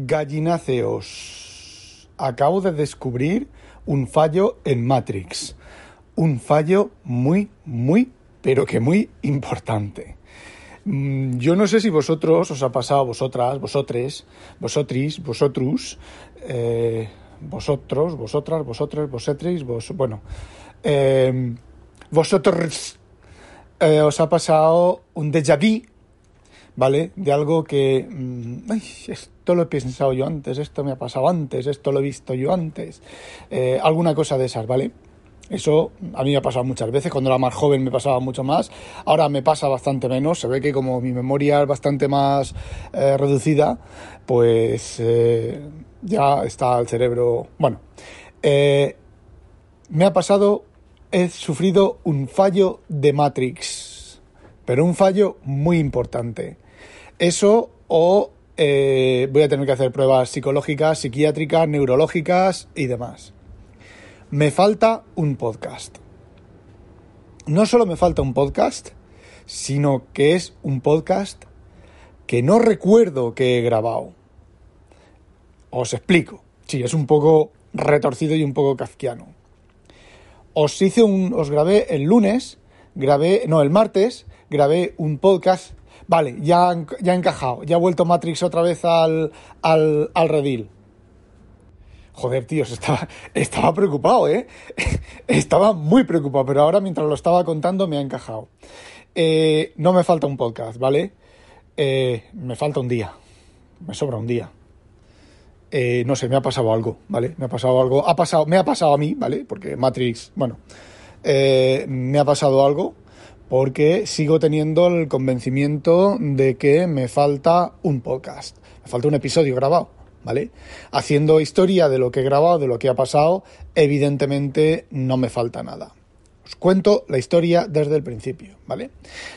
Gallináceos. Acabo de descubrir un fallo en Matrix. Un fallo muy, muy, pero que muy importante. Mm, Yo no sé si vosotros os ha pasado, vosotras, vosotres, vosotris, vosotros, eh, vosotros, vosotras, vosotres, vosetris, vos, bueno, eh, vosotros eh, os ha pasado un déjà vu, ¿vale? De algo que, mm, esto lo he pensado yo antes, esto me ha pasado antes, esto lo he visto yo antes, eh, alguna cosa de esas, ¿vale? Eso a mí me ha pasado muchas veces, cuando era más joven me pasaba mucho más, ahora me pasa bastante menos, se ve que como mi memoria es bastante más eh, reducida, pues eh, ya está el cerebro... Bueno, me ha pasado, he sufrido un fallo de Matrix, pero un fallo muy importante. Eso o eh, voy a tener que hacer pruebas psicológicas, psiquiátricas, neurológicas y demás. Me falta un podcast. No solo me falta un podcast, sino que es un podcast que no recuerdo que he grabado. Os explico. Sí, es un poco retorcido y un poco kafkiano. Os hice un. Os grabé el lunes, grabé. No, el martes, grabé un podcast. Vale, ya, ya ha encajado. Ya ha vuelto Matrix otra vez al, al, al redil. Joder, tíos, estaba, estaba preocupado, ¿eh? Estaba muy preocupado, pero ahora mientras lo estaba contando me ha encajado. Eh, no me falta un podcast, ¿vale? Eh, me falta un día. Me sobra un día. Eh, no sé, me ha pasado algo, ¿vale? Me ha pasado algo. Ha pasado, me ha pasado a mí, ¿vale? Porque Matrix, bueno, me ha pasado algo porque sigo teniendo el convencimiento de que me falta un podcast, me falta un episodio grabado, ¿vale? Haciendo historia de lo que he grabado, de lo que ha pasado, evidentemente no me falta nada. Os cuento la historia desde el principio, ¿vale?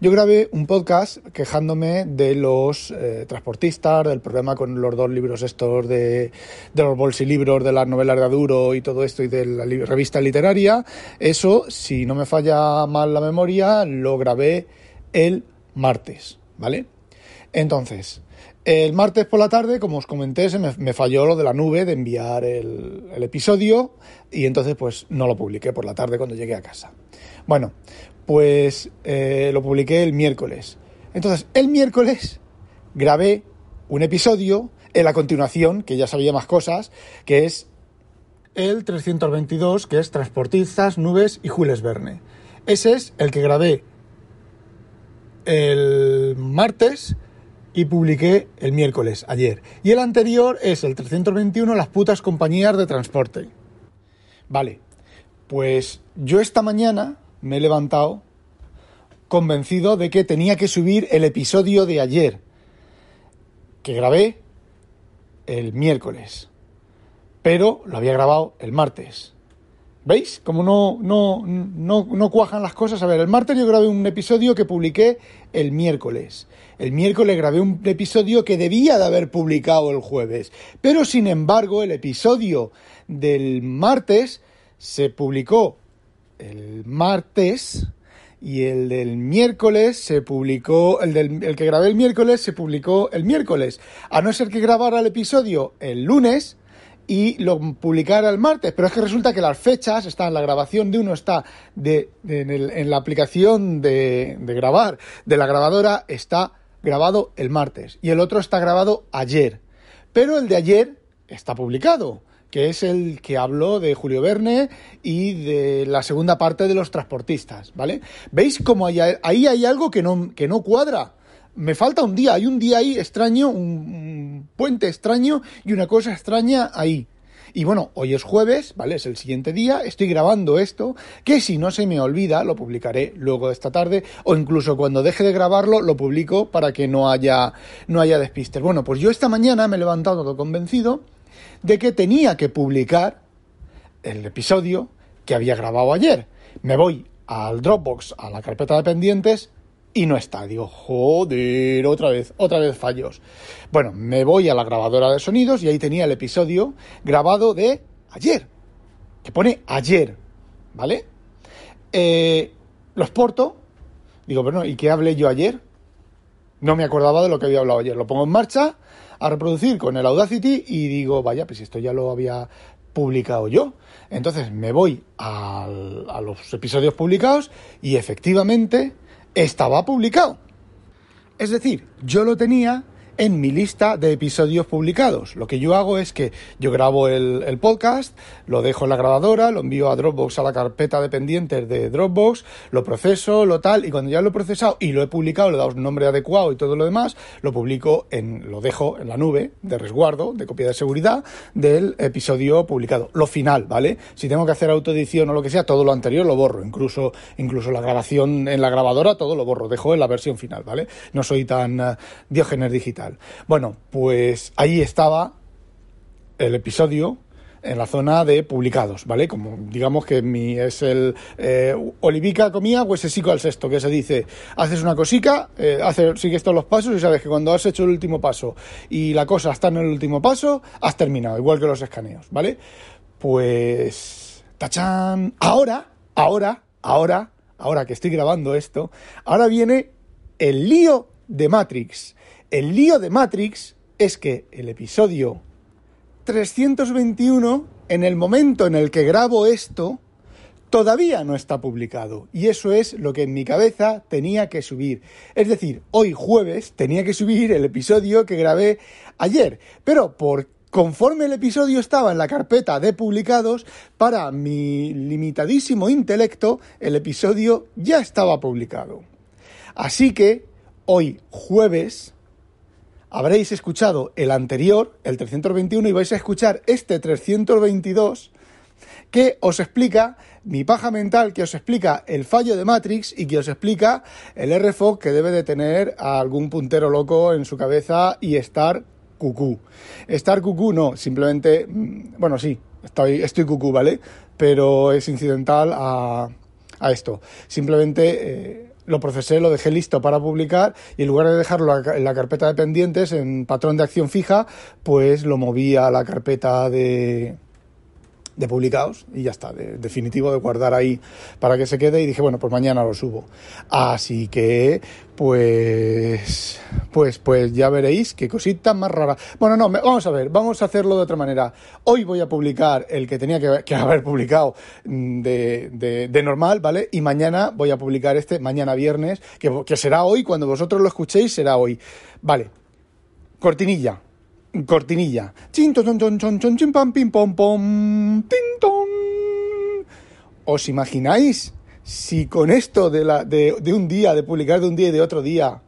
Yo grabé un podcast quejándome de los eh, transportistas, del problema con los dos libros estos de, de los bolsilibros, de las novelas de Aduro y todo esto y de la revista literaria. Eso, si no me falla mal la memoria, lo grabé el martes, ¿vale? Entonces, el martes por la tarde, como os comenté, se me, falló lo de la nube de enviar el, el episodio y entonces pues no lo publiqué por la tarde cuando llegué a casa. Bueno, pues eh, lo publiqué el miércoles. Entonces, el miércoles grabé un episodio en la continuación, que ya sabía más cosas, que es el 322, que es Transportistas, Nubes y Jules Verne. Ese es el que grabé el martes y publiqué el miércoles, ayer. Y el anterior es el 321, las putas compañías de transporte. Vale, pues yo esta mañana me he levantado convencido de que tenía que subir el episodio de ayer, que grabé el miércoles, pero lo había grabado el martes. ¿Veis? Como no, no, no, no cuajan las cosas. A ver, el martes yo grabé un episodio que publiqué el miércoles. El miércoles grabé un episodio que debía de haber publicado el jueves. Pero sin embargo, el episodio del martes se publicó el martes y el del miércoles se publicó, el, del, el que grabé el miércoles se publicó el miércoles. A no ser que grabara el episodio el lunes y lo publicara el martes. Pero es que resulta que las fechas están, la grabación de uno está de, en, el- en la aplicación de, de grabar de la grabadora está grabado el martes y el otro está grabado ayer. Pero el de ayer está publicado, que es el que habló de Julio Verne y de la segunda parte de los transportistas, ¿vale? ¿Veis cómo hay- ahí hay algo que no, que no cuadra? Me falta un día, hay un día ahí extraño, un, puente extraño y una cosa extraña ahí. Y bueno, hoy es jueves, ¿vale? Es el siguiente día, estoy grabando esto, que si no se me olvida, lo publicaré luego de esta tarde, o incluso cuando deje de grabarlo, lo publico para que no haya, no haya despistes. Bueno, pues yo esta mañana me he levantado todo convencido de que tenía que publicar el episodio que había grabado ayer. Me voy al Dropbox, a la carpeta de pendientes, y no está. Digo, joder, otra vez, otra vez fallos. Bueno, me voy a la grabadora de sonidos y ahí tenía el episodio grabado de ayer, que pone ayer, ¿vale? Eh, lo exporto, digo, bueno, ¿y qué hablé yo ayer? No me acordaba de lo que había hablado ayer. Lo pongo en marcha, a reproducir con el Audacity y digo, vaya, pues esto ya lo había publicado yo. Entonces me voy a los episodios publicados y efectivamente estaba publicado. Es decir, yo lo tenía en mi lista de episodios publicados. Lo que yo hago es que yo grabo el, podcast, lo dejo en la grabadora, lo envío a Dropbox, a la carpeta de pendientes de Dropbox, lo proceso, lo tal, y cuando ya lo he procesado y lo he publicado, le he dado un nombre adecuado y todo lo demás, lo publico en, lo dejo en la nube de resguardo, de copia de seguridad del episodio publicado. Lo final, ¿vale? Si tengo que hacer autoedición o lo que sea, todo lo anterior lo borro, incluso, incluso la grabación en la grabadora, todo lo borro, dejo en la versión final, ¿vale? No soy tan uh, diógenes digital. Bueno, pues ahí estaba el episodio en la zona de publicados, ¿vale? Como digamos que mi es el eh, Olivica comía, se sigo al sexto, que se dice, haces una cosica, eh, sigues todos los pasos y sabes que cuando has hecho el último paso y la cosa está en el último paso, has terminado, igual que los escaneos, ¿vale? Pues, tachán, ahora, ahora, ahora, ahora que estoy grabando esto, ahora viene el lío de Matrix. El lío de Matrix es que el episodio 321, en el momento en el que grabo esto, todavía no está publicado. Y eso es lo que en mi cabeza tenía que subir. Es decir, hoy jueves tenía que subir el episodio que grabé ayer. Pero por conforme el episodio estaba en la carpeta de publicados, para mi limitadísimo intelecto, el episodio ya estaba publicado. Así que hoy jueves habréis escuchado el anterior, el 321, y vais a escuchar este 322 que os explica mi paja mental, que os explica el fallo de Matrix y que os explica el RFO que debe de tener algún puntero loco en su cabeza y estar cucú. Estar cucú no, simplemente, mm, bueno, sí, estoy, estoy cucú, ¿vale? Pero es incidental a, a esto. Simplemente... Eh, lo procesé, lo dejé listo para publicar y en lugar de dejarlo en la carpeta de pendientes, en patrón de acción fija, pues lo moví a la carpeta de, de publicados y ya está, de, definitivo de guardar ahí para que se quede y dije, bueno, pues mañana lo subo. Así que, pues, pues, pues ya veréis qué cosita más rara. Bueno, no, vamos a ver, vamos a hacerlo de otra manera. Hoy voy a publicar el que tenía que, haber publicado mm, de, de, normal, ¿vale? Y mañana voy a publicar este, mañana viernes, que, que será hoy, cuando vosotros lo escuchéis, será hoy. Vale, cortinilla cortinilla. ¿Os imagináis si con esto de, la, de, un día, de publicar de un día y de otro día,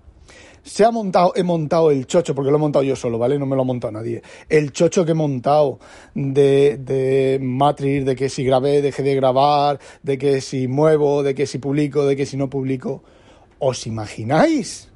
se ha montado, he montado el chocho, porque lo he montado yo solo, ¿vale? No me lo ha montado nadie. El chocho que he montado de, de Matrix, de que si grabé, dejé de grabar, de que si muevo, de que si publico, de que si no publico. ¿Os imagináis?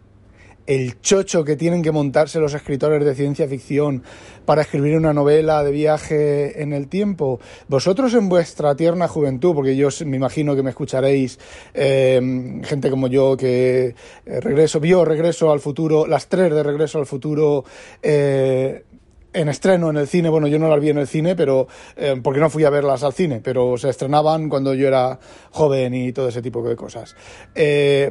El chocho que tienen que montarse los escritores de ciencia ficción para escribir una novela de viaje en el tiempo. Vosotros en vuestra tierna juventud, porque yo me imagino que me escucharéis em, gente como yo que eh, regreso, vio Regreso al Futuro, las tres de Regreso al Futuro. Eh, en estreno en el cine, bueno, yo no las vi en el cine, pero eh, porque no fui a verlas al cine, pero se estrenaban cuando yo era joven y todo ese tipo de cosas.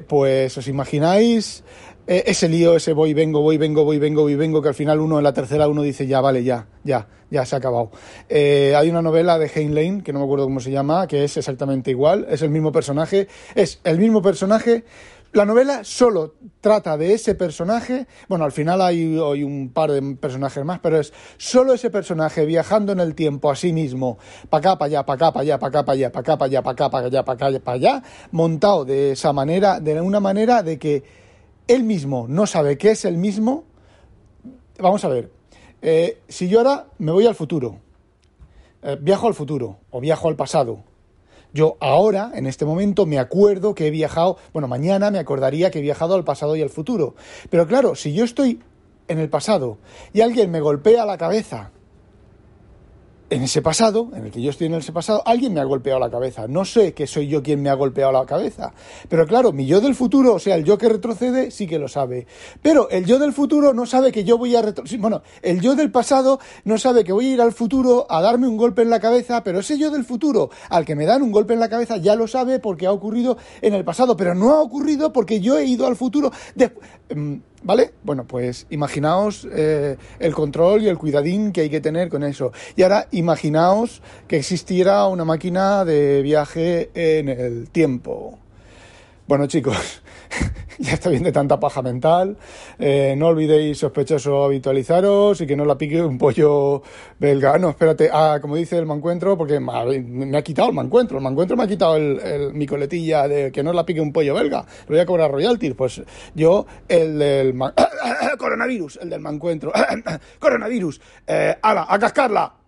pues os imagináis eh, ese lío, ese voy, vengo, voy, vengo, voy, vengo, voy, vengo, que al final uno en la tercera uno dice ya, vale, ya, ya, ya se ha acabado. Eh, hay una novela de Hein Lane, que no me acuerdo cómo se llama, que es exactamente igual, es el mismo personaje, es el mismo personaje. La novela solo trata de ese personaje, bueno, al final hay, hay un par de personajes más, pero es solo ese personaje viajando en el tiempo a sí mismo, para acá, para allá, para acá, para allá, para acá, para allá, para acá, para allá, para acá, para allá, para acá, para allá, montado de esa manera, de una manera de que él mismo no sabe qué es el mismo, vamos a ver, eh, si yo ahora me voy al futuro, eh, viajo al futuro o viajo al pasado, yo ahora, en este momento, me acuerdo que he viajado, bueno, mañana me acordaría que he viajado al pasado y al futuro. Pero claro, si yo estoy en el pasado y alguien me golpea la cabeza en ese pasado, en el que yo estoy en ese pasado, alguien me ha golpeado la cabeza. No sé que soy yo quien me ha golpeado la cabeza. Pero claro, mi yo del futuro, o sea, el yo que retrocede, sí que lo sabe. Pero el yo del futuro no sabe que yo voy a retroceder. Bueno, el yo del pasado no sabe que voy a ir al futuro a darme un golpe en la cabeza, pero ese yo del futuro, al que me dan un golpe en la cabeza, ya lo sabe porque ha ocurrido en el pasado, pero no ha ocurrido porque yo he ido al futuro. Mm, ¿Vale? Bueno, pues imaginaos eh, el control y el cuidadín que hay que tener con eso. Y ahora imaginaos que existiera una máquina de viaje en el tiempo. Bueno, chicos, ya está bien de tanta paja mental. Eh, no olvidéis, sospechoso, habitualizaros y que no la pique un pollo belga. No, espérate, ah, como dice el mancuentro, porque me ha quitado el mancuentro. El mancuentro me ha quitado el, mi coletilla de que no la pique un pollo belga. Le voy a cobrar royalties. Pues yo, el del coronavirus, el del mancuentro. coronavirus. Eh, ala, a cascarla.